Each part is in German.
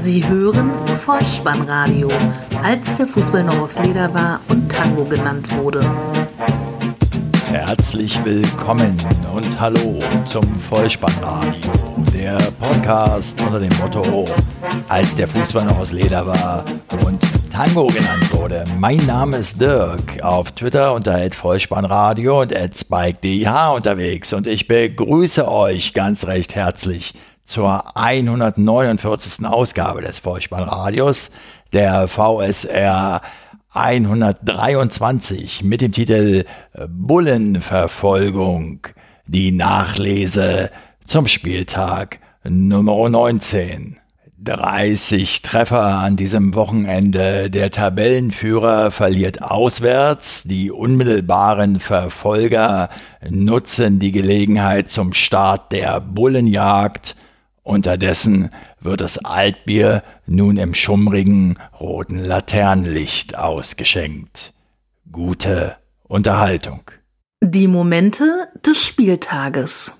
Sie hören Vollspannradio, als der Fußball noch aus Leder war und Tango genannt wurde. Herzlich willkommen und hallo zum Vollspannradio, der Podcast unter dem Motto, als der Fußball noch aus Leder war und Tango genannt wurde. Mein Name ist Dirk, auf Twitter unter Vollspannradio und @spike_dh unterwegs und ich begrüße euch ganz recht herzlich zur 149. Ausgabe des Vollspannradios, der VSR 123 mit dem Titel Bullenverfolgung, die Nachlese zum Spieltag Nummer 19. 30 Treffer an diesem Wochenende. Der Tabellenführer verliert auswärts. Die unmittelbaren Verfolger nutzen die Gelegenheit zum Start der Bullenjagd. Unterdessen wird das Altbier nun im schummrigen roten Laternenlicht ausgeschenkt. Gute Unterhaltung. Die Momente des Spieltages.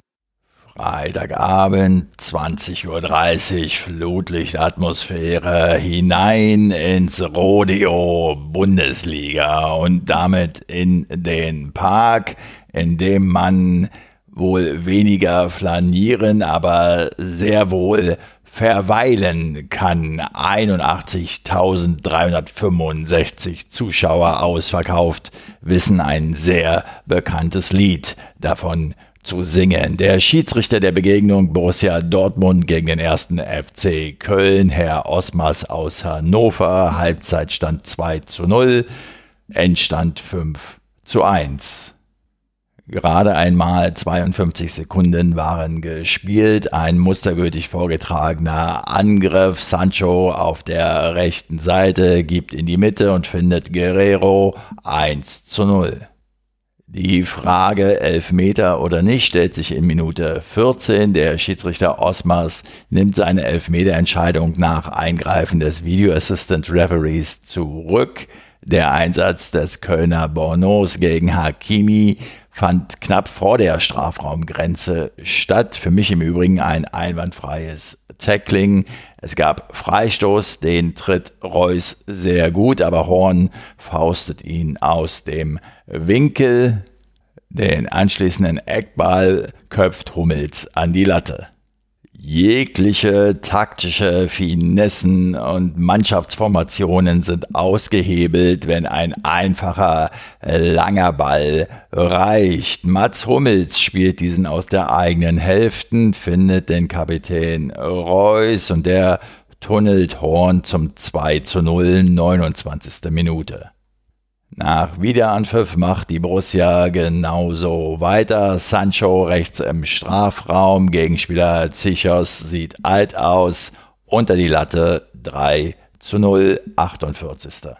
Freitagabend, 20.30 Uhr, Flutlichtatmosphäre, hinein ins Rodeo Bundesliga und damit in den Park, in dem man wohl weniger flanieren, aber sehr wohl verweilen kann. 81.365 Zuschauer ausverkauft, wissen ein sehr bekanntes Lied davon zu singen. Der Schiedsrichter der Begegnung Borussia Dortmund gegen den ersten FC Köln, Herr Osmers aus Hannover, Halbzeitstand 2 zu 0, Endstand 5 zu 1. Gerade einmal 52 Sekunden waren gespielt. Ein mustergültig vorgetragener Angriff. Sancho auf der rechten Seite gibt in die Mitte und findet Guerrero 1 zu 0. Die Frage Elfmeter oder nicht stellt sich in Minute 14. Der Schiedsrichter Osmars nimmt seine Elfmeterentscheidung nach Eingreifen des Video Assistant Referees zurück. Der Einsatz des Kölner Bornos gegen Hakimi fand knapp vor der Strafraumgrenze statt. Für mich im Übrigen ein einwandfreies Tackling. Es gab Freistoß, den tritt Reus sehr gut, aber Horn faustet ihn aus dem Winkel. Den anschließenden Eckball köpft Hummels an die Latte. Jegliche taktische Finessen und Mannschaftsformationen sind ausgehebelt, wenn ein einfacher langer Ball reicht. Mats Hummels spielt diesen aus der eigenen Hälfte, findet den Kapitän Reus und der tunnelt Horn zum 2 zu 0, 29. Minute. Nach Wiederanpfiff macht die Borussia genauso weiter. Sancho rechts im Strafraum, Gegenspieler Zichos sieht alt aus, unter die Latte 3 zu 0, 48.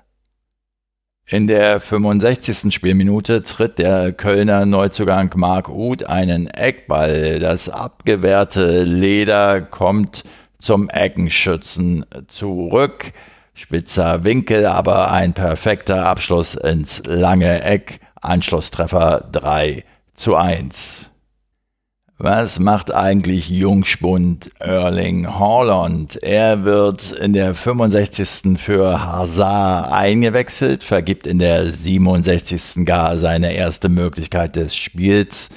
In der 65. Spielminute tritt der Kölner Neuzugang Marc Uth einen Eckball. Das abgewehrte Leder kommt zum Eckenschützen zurück. Spitzer Winkel, aber ein perfekter Abschluss ins lange Eck. Anschlusstreffer 3 zu 1. Was macht eigentlich Jungspund Erling Haaland? Er wird in der 65. für Hazard eingewechselt, vergibt in der 67. gar seine erste Möglichkeit des Spiels,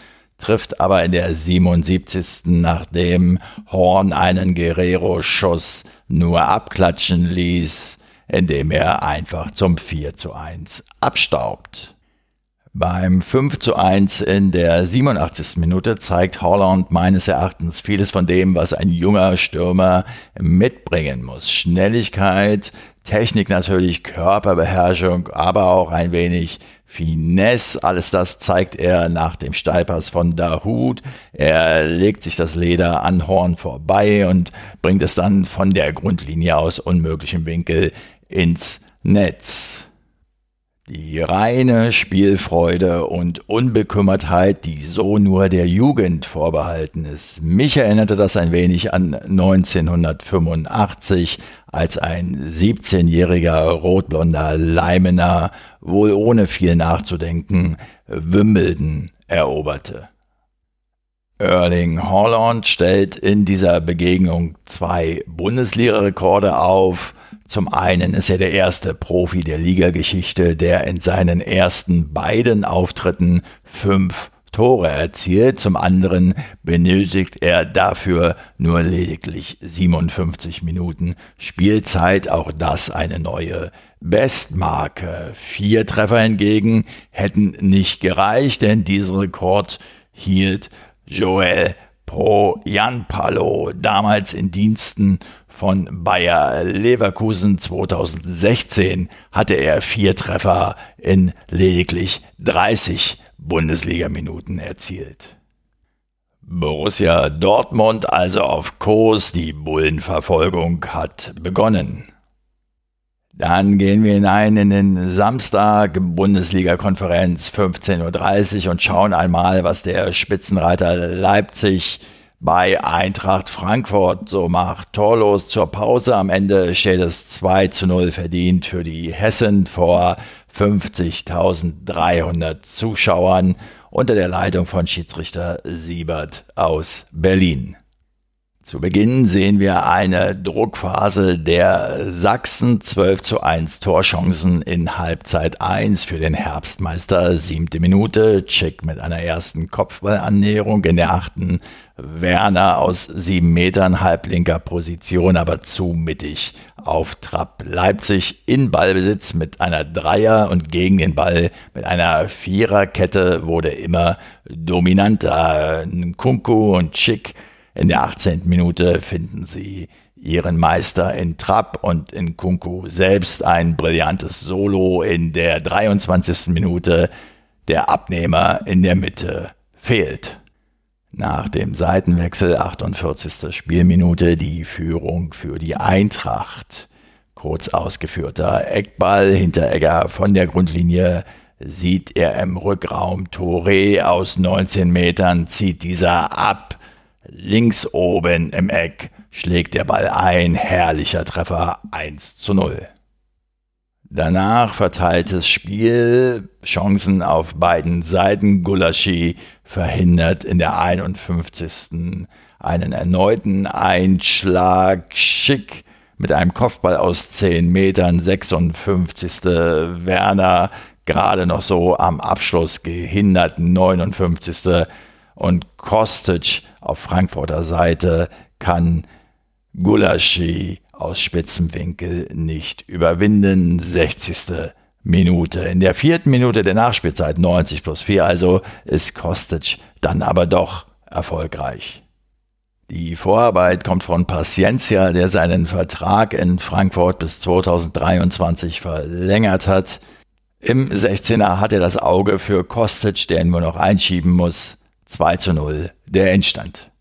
trifft aber in der 77. nachdem Horn einen Guerrero-Schuss nur abklatschen ließ, indem er einfach zum 4 zu 1 abstaubt. Beim 5 zu 1 in der 87. Minute zeigt Holland meines Erachtens vieles von dem, was ein junger Stürmer mitbringen muss. Schnelligkeit, Technik natürlich, Körperbeherrschung, aber auch ein wenig Finesse. Alles das zeigt er nach dem Steilpass von Dahut. Er legt sich das Leder an Horn vorbei und bringt es dann von der Grundlinie aus unmöglichem Winkel ins Netz. Die reine Spielfreude und Unbekümmertheit, die so nur der Jugend vorbehalten ist. Mich erinnerte das ein wenig an 1985, als ein 17-jähriger rotblonder Leimener, wohl ohne viel nachzudenken, Wimbledon eroberte. Erling Haaland stellt in dieser Begegnung zwei Bundesliga-Rekorde auf. Zum einen ist er der erste Profi der Ligageschichte, der in seinen ersten beiden Auftritten fünf Tore erzielt. Zum anderen benötigt er dafür nur lediglich 57 Minuten Spielzeit. Auch das eine neue Bestmarke. Vier Treffer hingegen hätten nicht gereicht, denn diesen Rekord hielt Joel Poyanpalo, damals in Diensten von Bayer Leverkusen 2016 hatte er vier Treffer in lediglich 30 Bundesligaminuten erzielt. Borussia Dortmund also auf Kurs, die Bullenverfolgung hat begonnen. Dann gehen wir hinein in den Samstag, Bundesliga-Konferenz 15.30 Uhr und schauen einmal, was der Spitzenreiter Leipzig bei Eintracht Frankfurt so macht. Torlos zur Pause. Am Ende steht es 2 zu 0 verdient für die Hessen vor 50.300 Zuschauern unter der Leitung von Schiedsrichter Siebert aus Berlin. Zu Beginn sehen wir eine Druckphase der Sachsen, 12 zu 1 Torchancen in Halbzeit 1 für den Herbstmeister, siebte Minute, Chick mit einer ersten Kopfballannäherung in der achten, Werner aus sieben Metern halblinker Position, aber zu mittig auf Trab. Leipzig in Ballbesitz mit einer Dreier und gegen den Ball mit einer Viererkette wurde immer dominanter. Kunku und Chick in der 18. Minute finden sie ihren Meister in Trapp und in Kunku selbst ein brillantes Solo in der 23. Minute. Der Abnehmer in der Mitte fehlt. Nach dem Seitenwechsel 48. Spielminute die Führung für die Eintracht. Kurz ausgeführter Eckball hinter Egger von der Grundlinie sieht er im Rückraum Touré aus 19 Metern, zieht dieser ab Links oben im Eck schlägt der Ball ein, herrlicher Treffer 1 zu 0. Danach verteiltes Spiel, Chancen auf beiden Seiten. Gulaschi verhindert in der 51. einen erneuten Einschlag. Schick mit einem Kopfball aus 10 Metern, 56. Werner gerade noch so am Abschluss gehindert, 59. Und Kostic auf Frankfurter Seite kann Gulaschi aus Spitzenwinkel nicht überwinden. 60. Minute. In der vierten Minute der Nachspielzeit 90 plus 4 also ist Kostic dann aber doch erfolgreich. Die Vorarbeit kommt von Paciencia, der seinen Vertrag in Frankfurt bis 2023 verlängert hat. Im 16er hat er das Auge für Kostic, der ihn nur noch einschieben muss. 2 zu 0 der Endstand.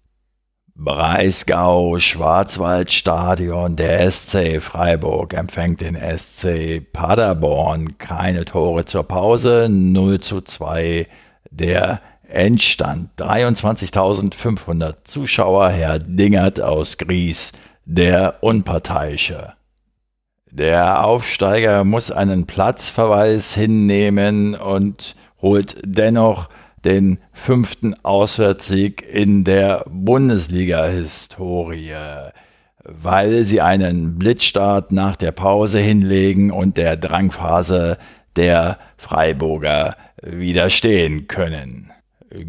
Breisgau, Schwarzwaldstadion, der SC Freiburg empfängt den SC Paderborn. Keine Tore zur Pause, 0 zu 2 der Endstand. 23.500 Zuschauer, Herr Dingert aus Gries, der Unparteiische. Der Aufsteiger muss einen Platzverweis hinnehmen und holt dennoch den fünften Auswärtssieg in der Bundesliga-Historie, weil sie einen Blitzstart nach der Pause hinlegen und der Drangphase der Freiburger widerstehen können.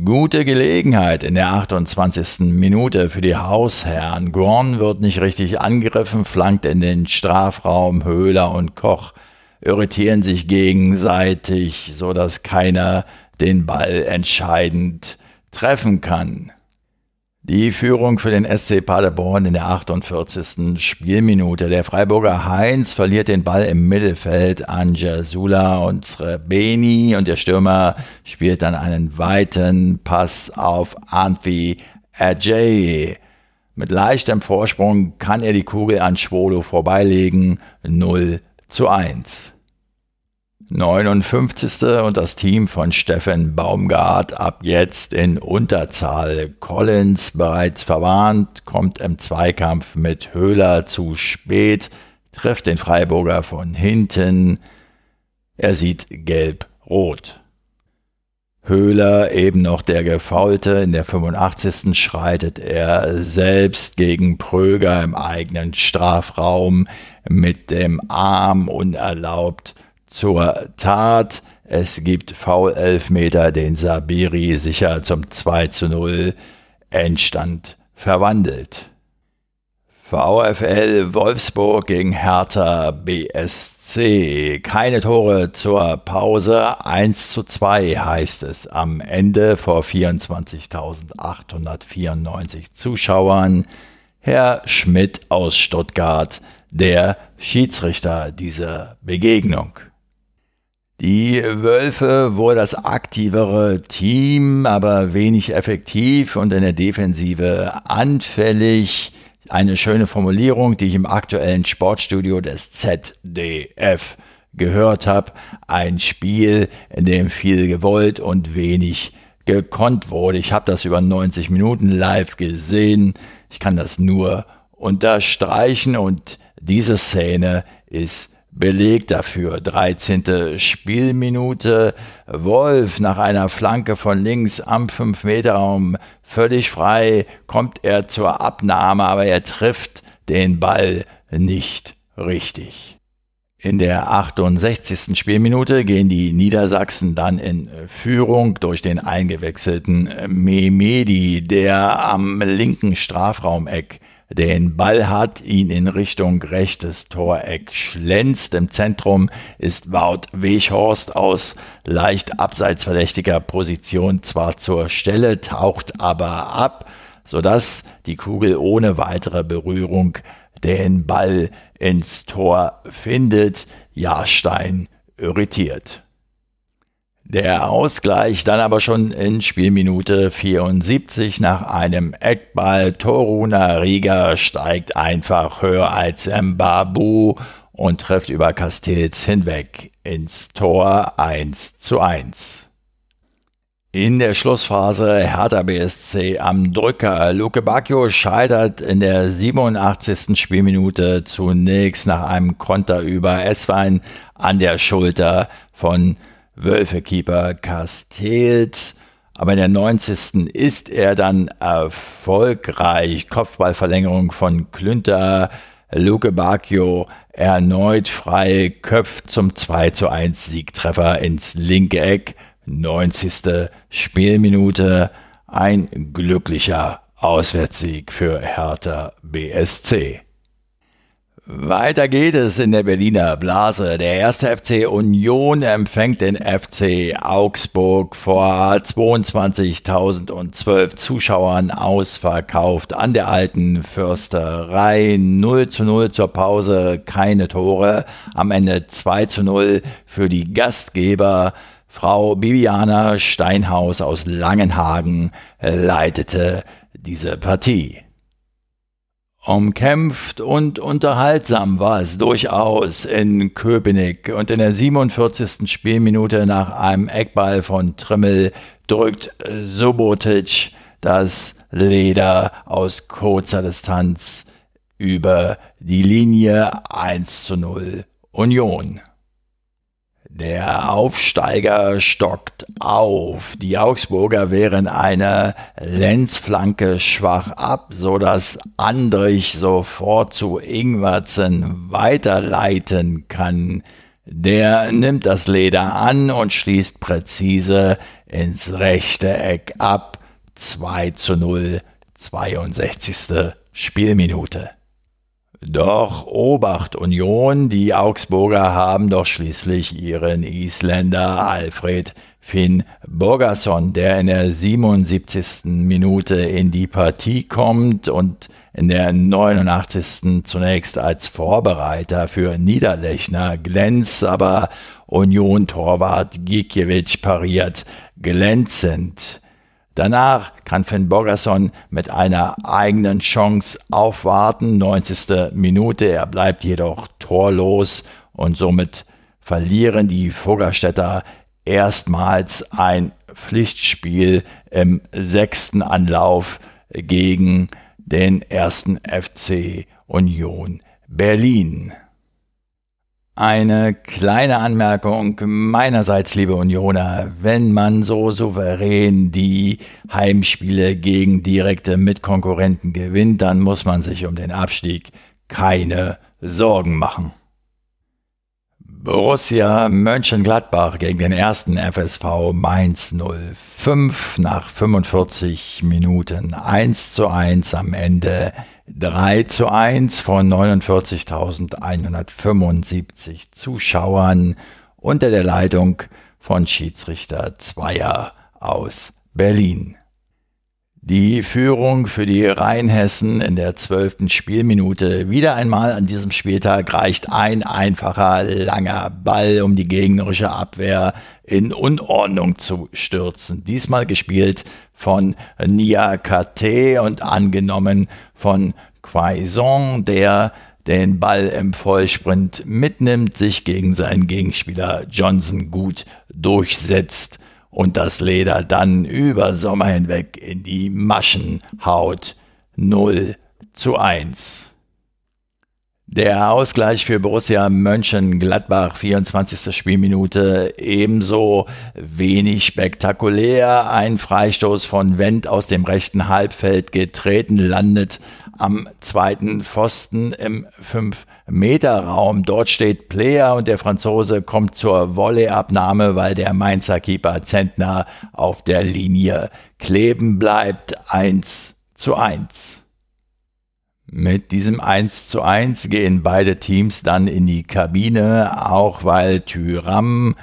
Gute Gelegenheit in der 28. Minute für die Hausherren. Gorn wird nicht richtig angegriffen, flankt in den Strafraum. Höhler und Koch irritieren sich gegenseitig, so dass keiner den Ball entscheidend treffen kann. Die Führung für den SC Paderborn in der 48. Spielminute. Der Freiburger Heinz verliert den Ball im Mittelfeld an Jasula und Srebeni und der Stürmer spielt dann einen weiten Pass auf Antwi Ajay. Mit leichtem Vorsprung kann er die Kugel an Schwolo vorbeilegen. 0 zu 1. 59. und das Team von Steffen Baumgart ab jetzt in Unterzahl. Collins bereits verwarnt, kommt im Zweikampf mit Höhler zu spät, trifft den Freiburger von hinten. Er sieht gelb-rot. Höhler, eben noch der Gefaulte, in der 85. schreitet er selbst gegen Pröger im eigenen Strafraum mit dem Arm unerlaubt zur Tat. Es gibt Foul-Elfmeter, den Sabiri sicher zum 2 zu 0 Endstand verwandelt. VfL Wolfsburg gegen Hertha BSC. Keine Tore zur Pause. 1 zu 2 heißt es am Ende vor 24.894 Zuschauern. Herr Schmidt aus Stuttgart, der Schiedsrichter dieser Begegnung. Die Wölfe wohl das aktivere Team, aber wenig effektiv und in der Defensive anfällig. Eine schöne Formulierung, die ich im aktuellen Sportstudio des ZDF gehört habe. Ein Spiel, in dem viel gewollt und wenig gekonnt wurde. Ich habe das über 90 Minuten live gesehen. Ich kann das nur unterstreichen und diese Szene ist Beleg dafür. 13. Spielminute. Wolf nach einer Flanke von links am 5-Meter-Raum völlig frei kommt er zur Abnahme, aber er trifft den Ball nicht richtig. In der 68. Spielminute gehen die Niedersachsen dann in Führung durch den eingewechselten Memedi, der am linken Strafraumeck den Ball hat, ihn in Richtung rechtes Toreck schlänzt. Im Zentrum ist Wout Weghorst aus leicht abseits verdächtiger Position zwar zur Stelle, taucht aber ab, sodass die Kugel ohne weitere Berührung den Ball ins Tor findet. Jahrstein irritiert. Der Ausgleich dann aber schon in Spielminute 74 nach einem Eckball. Toruna Riga steigt einfach höher als Mbabu und trifft über Castells hinweg ins Tor 1 zu 1. In der Schlussphase Hertha BSC am Drücker. Luke Bacchio scheitert in der 87. Spielminute zunächst nach einem Konter über Esswein an der Schulter von Wölfekeeper Castells. Aber in der 90. ist er dann erfolgreich. Kopfballverlängerung von Klünter. Luke Bacchio erneut frei, köpft zum 2 zu 1 Siegtreffer ins linke Eck. 90. Spielminute. Ein glücklicher Auswärtssieg für Hertha BSC. Weiter geht es in der Berliner Blase. Der erste FC Union empfängt den FC Augsburg vor 22.012 Zuschauern ausverkauft an der alten Fürsterei. 0 zu 0 zur Pause, keine Tore. Am Ende 2 zu 0 für die Gastgeber. Frau Bibiana Steinhaus aus Langenhagen leitete diese Partie. Umkämpft und unterhaltsam war es durchaus in Köpenick und in der 47. Spielminute nach einem Eckball von Trimmel drückt Subotic das Leder aus kurzer Distanz über die Linie 1 zu 0 Union. Der Aufsteiger stockt auf. Die Augsburger wehren eine Lenzflanke schwach ab, so dass Andrich sofort zu Ingwertsen weiterleiten kann. Der nimmt das Leder an und schließt präzise ins rechte Eck ab. 2 zu 0, 62. Spielminute. Doch Obacht Union, die Augsburger haben doch schließlich ihren Isländer Alfred Finn Borgason, der in der 77. Minute in die Partie kommt und in der 89. zunächst als Vorbereiter für Niederlechner glänzt, aber Union-Torwart Gikiewicz pariert glänzend. Danach kann Finn Bogerson mit einer eigenen Chance aufwarten. 90. Minute, er bleibt jedoch torlos und somit verlieren die Vogelstädter erstmals ein Pflichtspiel im sechsten Anlauf gegen den ersten FC Union Berlin. Eine kleine Anmerkung meinerseits, liebe Unioner, wenn man so souverän die Heimspiele gegen direkte Mitkonkurrenten gewinnt, dann muss man sich um den Abstieg keine Sorgen machen. Borussia Mönchengladbach gegen den ersten FSV Mainz 05 nach 45 Minuten 1 zu 1 am Ende 3 zu 1 von 49.175 Zuschauern unter der Leitung von Schiedsrichter Zweier aus Berlin. Die Führung für die Rheinhessen in der zwölften Spielminute. Wieder einmal an diesem Spieltag reicht ein einfacher, langer Ball, um die gegnerische Abwehr in Unordnung zu stürzen. Diesmal gespielt von Nia KT und angenommen von Quaison, der den Ball im Vollsprint mitnimmt, sich gegen seinen Gegenspieler Johnson gut durchsetzt und das Leder dann über Sommer hinweg in die Maschen haut. 0 zu 1. Der Ausgleich für Borussia Mönchengladbach, 24. Spielminute, ebenso wenig spektakulär. Ein Freistoß von Wendt aus dem rechten Halbfeld getreten, landet am zweiten Pfosten im 5-Meter-Raum. Dort steht Player und der Franzose kommt zur Volleyabnahme, weil der Mainzer Keeper Zentner auf der Linie kleben bleibt. 1 zu 1. Mit diesem 1 zu 1 gehen beide Teams dann in die Kabine, auch weil Tyram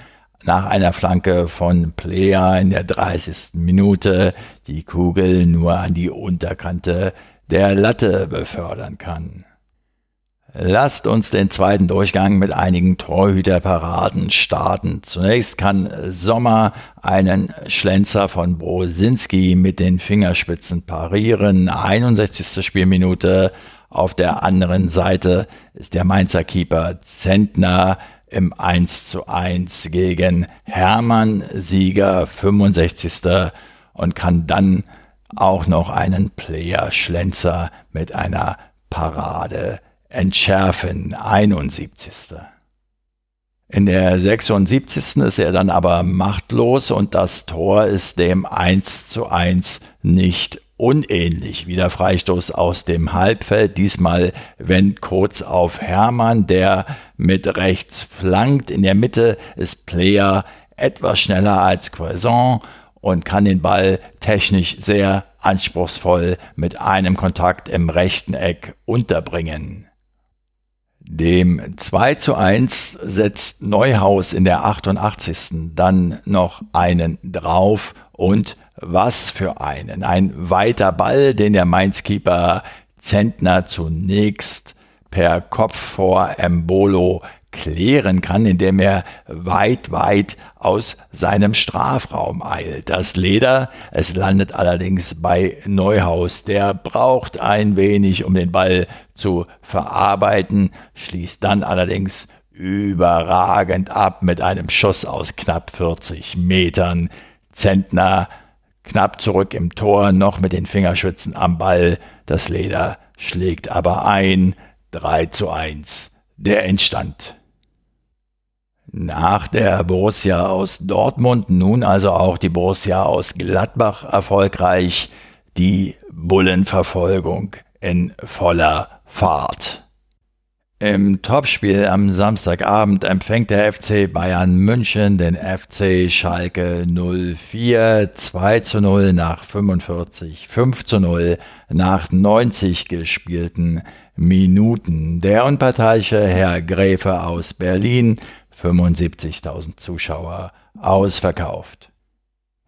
nach einer Flanke von Player in der 30. Minute die Kugel nur an die Unterkante der Latte befördern kann. Lasst uns den zweiten Durchgang mit einigen Torhüterparaden starten. Zunächst kann Sommer einen Schlenzer von Brosinski mit den Fingerspitzen parieren. 61. Spielminute. Auf der anderen Seite ist der Mainzer Keeper Zentner im 1 zu 1 gegen Hermann Sieger 65. und kann dann auch noch einen Player Schlenzer mit einer Parade entschärfen, 71. In der 76. ist er dann aber machtlos und das Tor ist dem 1 zu 1 nicht unähnlich. Wieder Freistoß aus dem Halbfeld. Diesmal wendet kurz auf Hermann, der mit rechts flankt. In der Mitte ist Player etwas schneller als Quaison und kann den Ball technisch sehr anspruchsvoll mit einem Kontakt im rechten Eck unterbringen. Dem 2 zu 1 setzt Neuhaus in der 88. dann noch einen drauf und was für einen. Ein weiter Ball, den der Mainz-Keeper Zentner zunächst per Kopf vor Embolo klären kann, indem er weit, weit aus seinem Strafraum eilt. Das Leder, es landet allerdings bei Neuhaus. Der braucht ein wenig, um den Ball zu verarbeiten, schließt dann allerdings überragend ab mit einem Schuss aus knapp 40 Metern. Zentner knapp zurück im Tor, noch mit den Fingerschützen am Ball. Das Leder schlägt aber ein. 3 zu 1 der Endstand. Nach der Borussia aus Dortmund nun also auch die Borussia aus Gladbach erfolgreich, die Bullenverfolgung in voller Fahrt. Im Topspiel am Samstagabend empfängt der FC Bayern München den FC Schalke 04 2 zu 0 nach 45, 5 zu 0 nach 90 gespielten Minuten. Der unparteiische Herr Gräfe aus Berlin 75.000 Zuschauer ausverkauft.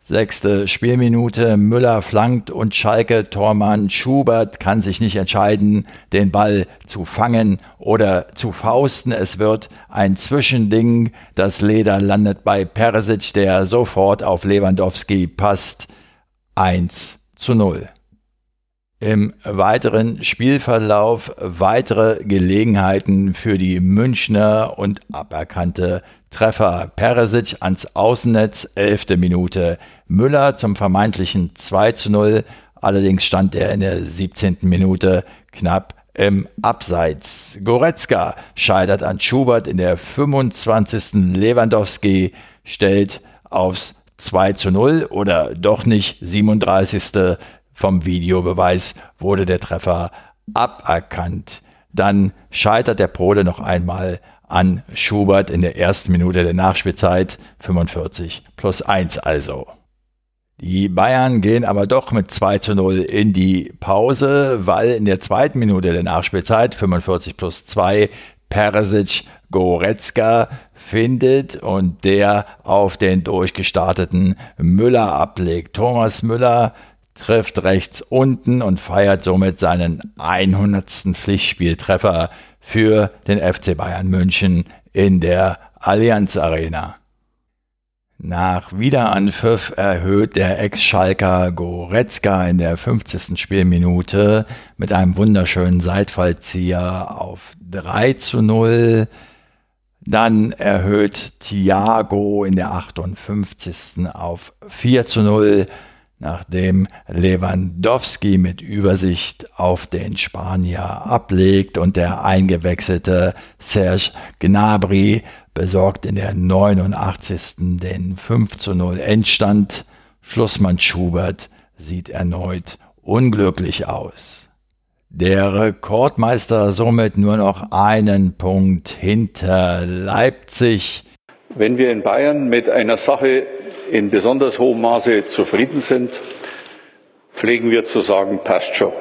Sechste Spielminute, Müller flankt und Schalke Tormann Schubert kann sich nicht entscheiden, den Ball zu fangen oder zu fausten. Es wird ein Zwischending. Das Leder landet bei Persic, der sofort auf Lewandowski passt. 1 zu 0 im weiteren Spielverlauf weitere Gelegenheiten für die Münchner und aberkannte Treffer. Peresic ans Außennetz, elfte Minute. Müller zum vermeintlichen 2 zu 0. Allerdings stand er in der 17. Minute knapp im Abseits. Goretzka scheitert an Schubert in der 25. Lewandowski stellt aufs 2 zu 0 oder doch nicht 37. Vom Videobeweis wurde der Treffer aberkannt. Dann scheitert der Pole noch einmal an Schubert in der ersten Minute der Nachspielzeit, 45 plus 1 also. Die Bayern gehen aber doch mit 2 zu 0 in die Pause, weil in der zweiten Minute der Nachspielzeit, 45 plus 2, Peresic Goretzka findet und der auf den durchgestarteten Müller ablegt. Thomas Müller trifft rechts unten und feiert somit seinen 100. Pflichtspieltreffer für den FC Bayern München in der Allianz Arena. Nach Wiederanpfiff erhöht der Ex-Schalker Goretzka in der 50. Spielminute mit einem wunderschönen Seitfallzieher auf 3 zu 0. Dann erhöht Thiago in der 58. auf 4 zu 0 nachdem Lewandowski mit Übersicht auf den Spanier ablegt und der eingewechselte Serge Gnabry besorgt in der 89. den 5 zu 0 Endstand. Schlussmann Schubert sieht erneut unglücklich aus. Der Rekordmeister somit nur noch einen Punkt hinter Leipzig. Wenn wir in Bayern mit einer Sache in besonders hohem Maße zufrieden sind, pflegen wir zu sagen, passt schon.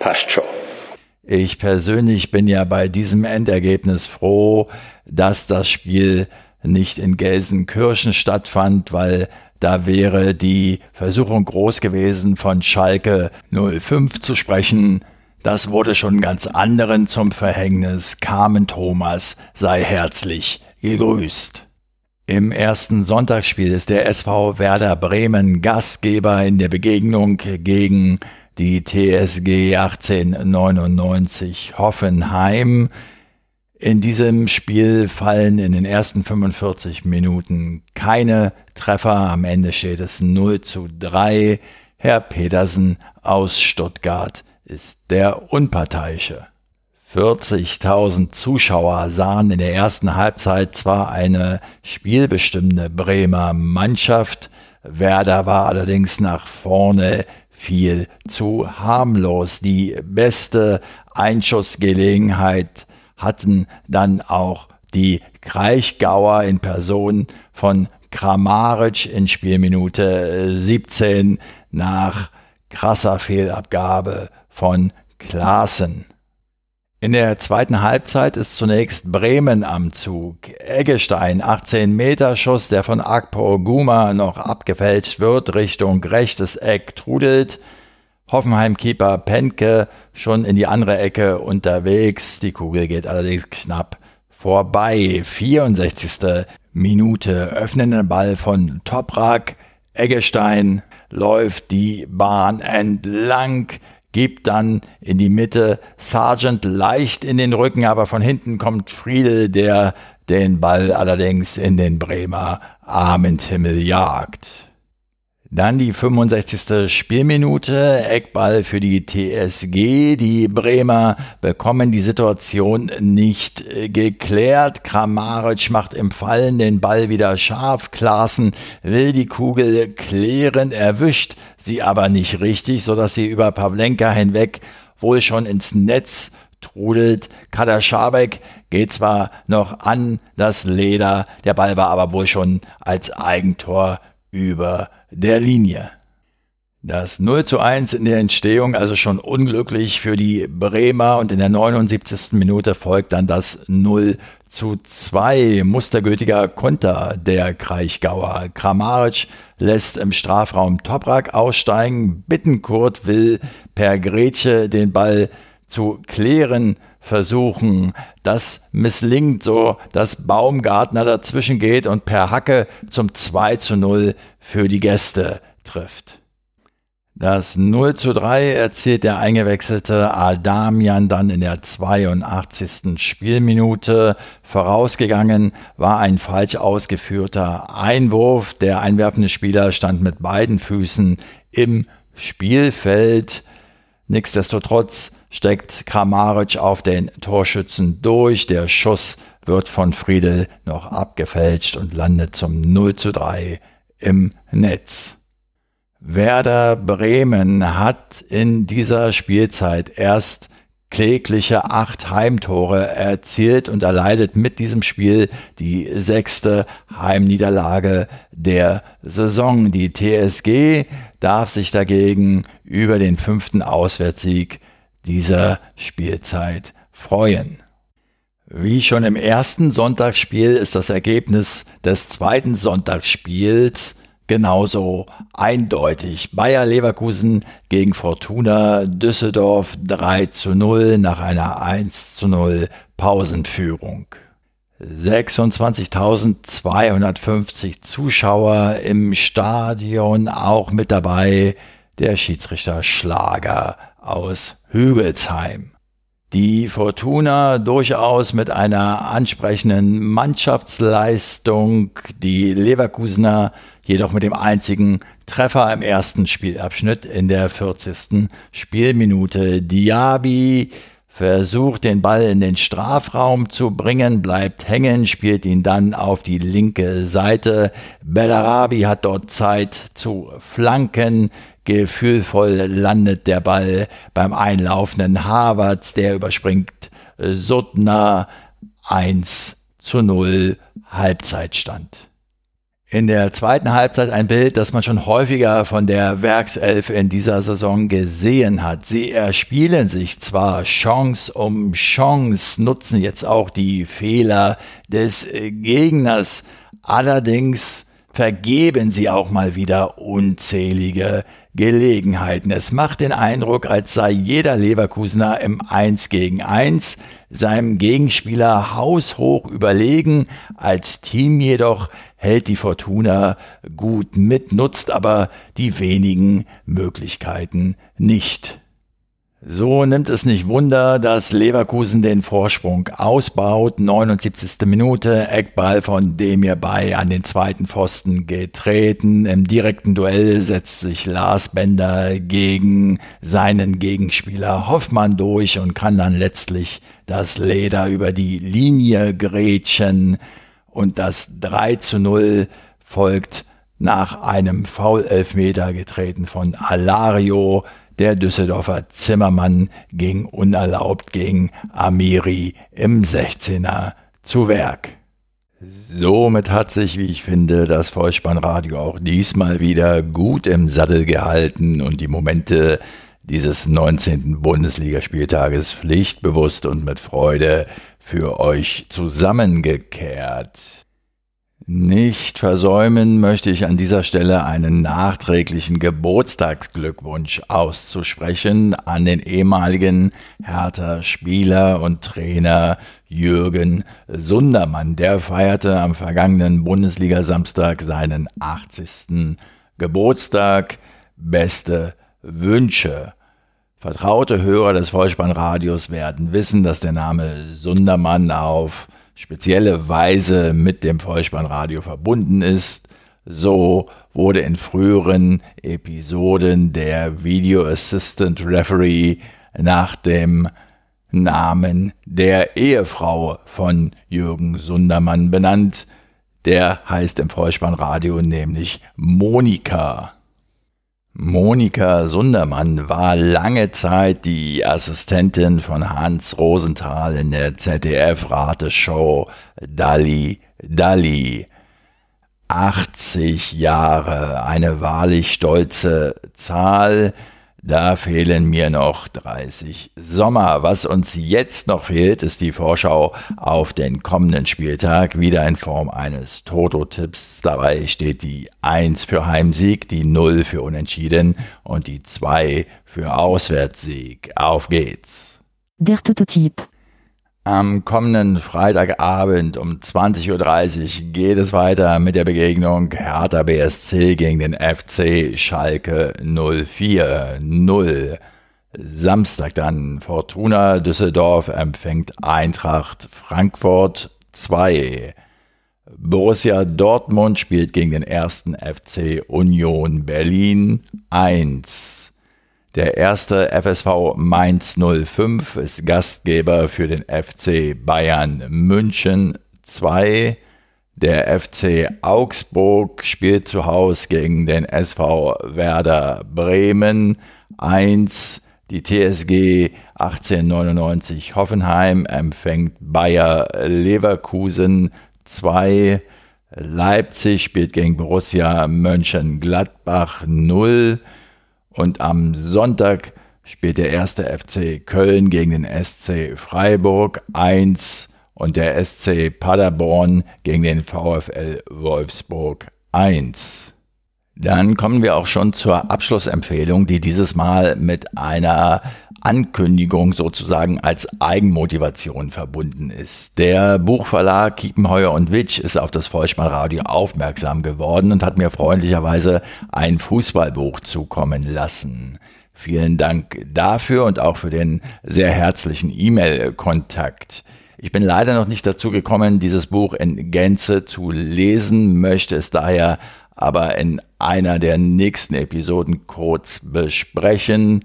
Passt schon. Ich persönlich bin ja bei diesem Endergebnis froh, dass das Spiel nicht in Gelsenkirchen stattfand, weil da wäre die Versuchung groß gewesen, von Schalke 05 zu sprechen. Das wurde schon ganz anderen zum Verhängnis. Carmen Thomas sei herzlich gegrüßt. Im ersten Sonntagsspiel ist der SV Werder Bremen Gastgeber in der Begegnung gegen die TSG 1899 Hoffenheim. In diesem Spiel fallen in den ersten 45 Minuten keine Treffer. Am Ende steht es 0 zu 3. Herr Petersen aus Stuttgart ist der Unparteiische. 40.000 Zuschauer sahen in der ersten Halbzeit zwar eine spielbestimmende Bremer Mannschaft, Werder war allerdings nach vorne viel zu harmlos. Die beste Einschussgelegenheit hatten dann auch die Kraichgauer in Person von Kramaric in Spielminute 17 nach krasser Fehlabgabe von Klaassen. In der zweiten Halbzeit ist zunächst Bremen am Zug. Eggestein, 18 Meter Schuss, der von Akpo Guma noch abgefälscht wird, Richtung rechtes Eck trudelt. Hoffenheim-Keeper Penke schon in die andere Ecke unterwegs. Die Kugel geht allerdings knapp vorbei. 64. Minute öffnender Ball von Toprak. Eggestein läuft die Bahn entlang gibt dann in die Mitte Sargent leicht in den Rücken, aber von hinten kommt Friedel, der den Ball allerdings in den Bremer Abendhimmel jagt. Dann die 65. Spielminute, Eckball für die TSG. Die Bremer bekommen die Situation nicht äh, geklärt. Kramaric macht im Fallen den Ball wieder scharf. Klaassen will die Kugel klären, erwischt sie aber nicht richtig, sodass sie über Pavlenka hinweg wohl schon ins Netz trudelt. Kader Schabek geht zwar noch an das Leder, der Ball war aber wohl schon als Eigentor über der Linie. Das 0 zu 1 in der Entstehung also schon unglücklich für die Bremer und in der 79. Minute folgt dann das 0 zu 2 mustergültiger Konter der Kraichgauer. Kramaric lässt im Strafraum Toprak aussteigen, Bittenkurt will per Grätsche den Ball zu klären versuchen. Das misslingt so, dass Baumgartner dazwischen geht und per Hacke zum 2 zu 0 für die Gäste trifft. Das 0 zu 3 erzielt der eingewechselte Adamian dann in der 82. Spielminute. Vorausgegangen war ein falsch ausgeführter Einwurf. Der einwerfende Spieler stand mit beiden Füßen im Spielfeld. Nichtsdestotrotz steckt Kramaric auf den Torschützen durch. Der Schuss wird von Friedel noch abgefälscht und landet zum 0 zu 3 im Netz. Werder Bremen hat in dieser Spielzeit erst klägliche acht Heimtore erzielt und erleidet mit diesem Spiel die sechste Heimniederlage der Saison. Die TSG darf sich dagegen über den fünften Auswärtssieg dieser Spielzeit freuen. Wie schon im ersten Sonntagsspiel ist das Ergebnis des zweiten Sonntagsspiels genauso eindeutig. Bayer Leverkusen gegen Fortuna Düsseldorf 3 zu 0 nach einer 1 zu 0 Pausenführung. 26.250 Zuschauer im Stadion, auch mit dabei der Schiedsrichter Schlager aus Hügelsheim. Die Fortuna durchaus mit einer ansprechenden Mannschaftsleistung, die Leverkusener jedoch mit dem einzigen Treffer im ersten Spielabschnitt in der 40. Spielminute. Diaby versucht den Ball in den Strafraum zu bringen, bleibt hängen, spielt ihn dann auf die linke Seite. Bellarabi hat dort Zeit zu flanken. Gefühlvoll landet der Ball beim einlaufenden Havertz, der überspringt Suttner 1 zu 0 Halbzeitstand. In der zweiten Halbzeit ein Bild, das man schon häufiger von der Werkself in dieser Saison gesehen hat. Sie erspielen sich zwar Chance um Chance, nutzen jetzt auch die Fehler des Gegners, allerdings vergeben sie auch mal wieder unzählige Gelegenheiten. Es macht den Eindruck, als sei jeder Leverkusener im 1 gegen 1 seinem Gegenspieler haushoch überlegen. Als Team jedoch hält die Fortuna gut mit, nutzt aber die wenigen Möglichkeiten nicht. So nimmt es nicht Wunder, dass Leverkusen den Vorsprung ausbaut. 79. Minute, Eckball von Demir Bay an den zweiten Pfosten getreten. Im direkten Duell setzt sich Lars Bender gegen seinen Gegenspieler Hoffmann durch und kann dann letztlich das Leder über die Linie grätschen. Und das 3 zu 0 folgt nach einem Foul-Elfmeter getreten von Alario. Der Düsseldorfer Zimmermann ging unerlaubt gegen Amiri im 16er zu Werk. Somit hat sich, wie ich finde, das Vollspannradio auch diesmal wieder gut im Sattel gehalten und die Momente dieses 19. Bundesligaspieltages pflichtbewusst und mit Freude für euch zusammengekehrt. Nicht versäumen möchte ich an dieser Stelle einen nachträglichen Geburtstagsglückwunsch auszusprechen an den ehemaligen Hertha-Spieler und Trainer Jürgen Sundermann. Der feierte am vergangenen Bundesliga-Samstag seinen 80. Geburtstag. Beste Wünsche. Vertraute Hörer des Vollspannradios werden wissen, dass der Name Sundermann auf spezielle Weise mit dem Vollspannradio verbunden ist. So wurde in früheren Episoden der Video Assistant Referee nach dem Namen der Ehefrau von Jürgen Sundermann benannt. Der heißt im Vollspannradio nämlich Monika. Monika Sundermann war lange Zeit die Assistentin von Hans Rosenthal in der ZDF-Rateshow Dalli Dalli. 80 Jahre, eine wahrlich stolze Zahl. Da fehlen mir noch 30 Sommer. Was uns jetzt noch fehlt, ist die Vorschau auf den kommenden Spieltag, wieder in Form eines Toto-Tipps. Dabei steht die 1 für Heimsieg, die 0 für Unentschieden und die 2 für Auswärtssieg. Auf geht's. Der Toto-Tipp. Am kommenden Freitagabend um 20.30 Uhr geht es weiter mit der Begegnung Hertha BSC gegen den FC Schalke 04-0. Samstag dann Fortuna Düsseldorf empfängt Eintracht Frankfurt 2. Borussia Dortmund spielt gegen den ersten FC Union Berlin 1. Der erste FSV Mainz 05 ist Gastgeber für den FC Bayern München 2. Der FC Augsburg spielt zu Hause gegen den SV Werder Bremen 1. Die TSG 1899 Hoffenheim empfängt Bayer Leverkusen 2. Leipzig spielt gegen Borussia Mönchengladbach 0. Und am Sonntag spielt der erste FC Köln gegen den SC Freiburg 1 und der SC Paderborn gegen den VfL Wolfsburg 1. Dann kommen wir auch schon zur Abschlussempfehlung, die dieses Mal mit einer Ankündigung sozusagen als Eigenmotivation verbunden ist. Der Buchverlag Kiepenheuer und Witsch ist auf das Vollspannradio aufmerksam geworden und hat mir freundlicherweise ein Fußballbuch zukommen lassen. Vielen Dank dafür und auch für den sehr herzlichen E-Mail-Kontakt. Ich bin leider noch nicht dazu gekommen, dieses Buch in Gänze zu lesen, möchte es daher aber in einer der nächsten Episoden kurz besprechen.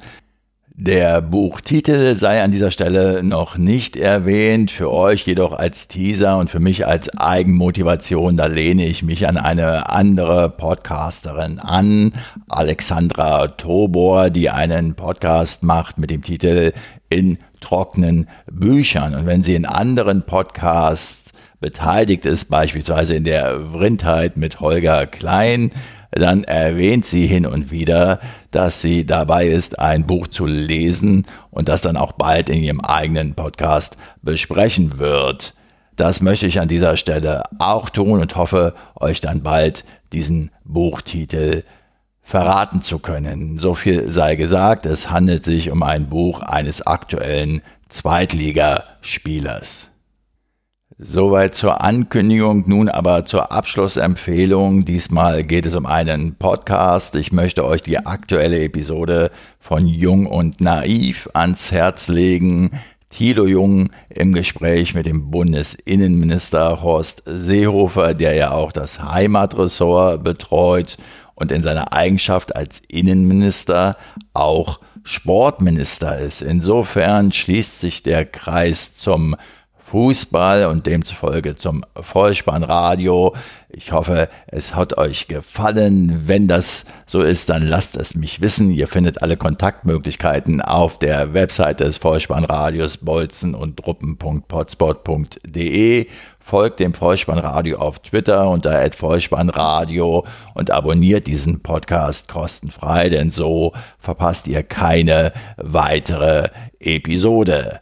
Der Buchtitel sei an dieser Stelle noch nicht erwähnt, für euch jedoch als Teaser und für mich als Eigenmotivation, da lehne ich mich an eine andere Podcasterin an, Alexandra Tobor, die einen Podcast macht mit dem Titel In trockenen Büchern. Und wenn sie in anderen Podcasts beteiligt ist, beispielsweise in der Vrindheit mit Holger Klein, dann erwähnt sie hin und wieder, dass sie dabei ist, ein Buch zu lesen und das dann auch bald in ihrem eigenen Podcast besprechen wird. Das möchte ich an dieser Stelle auch tun und hoffe, euch dann bald diesen Buchtitel verraten zu können. So viel sei gesagt, es handelt sich um ein Buch eines aktuellen Zweitligaspielers. Soweit zur Ankündigung, nun aber zur Abschlussempfehlung. Diesmal geht es um einen Podcast. Ich möchte euch die aktuelle Episode von Jung und Naiv ans Herz legen. Thilo Jung im Gespräch mit dem Bundesinnenminister Horst Seehofer, der ja auch das Heimatressort betreut und in seiner Eigenschaft als Innenminister auch Sportminister ist. Insofern schließt sich der Kreis zum Fußball und demzufolge zum Vollspannradio. Ich hoffe, es hat euch gefallen. Wenn das so ist, dann lasst es mich wissen. Ihr findet alle Kontaktmöglichkeiten auf der Webseite des Vollspannradios bolzen und druppen.potspot.de. Folgt dem Vollspannradio auf Twitter unter Vollspannradio und abonniert diesen Podcast kostenfrei, denn so verpasst ihr keine weitere Episode.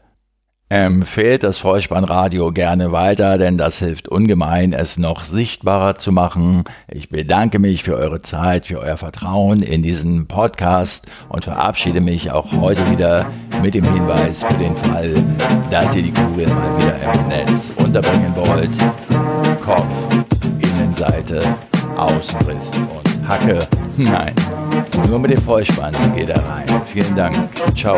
Empfehlt das Vollspannradio gerne weiter, denn das hilft ungemein, es noch sichtbarer zu machen. Ich bedanke mich für eure Zeit, für euer Vertrauen in diesen Podcast und verabschiede mich auch heute wieder mit dem Hinweis für den Fall, dass ihr die Kugel mal wieder im Netz unterbringen wollt. Kopf, Innenseite, Außenriss und Hacke. Nein, nur mit dem Vollspann geht er rein. Vielen Dank. Ciao.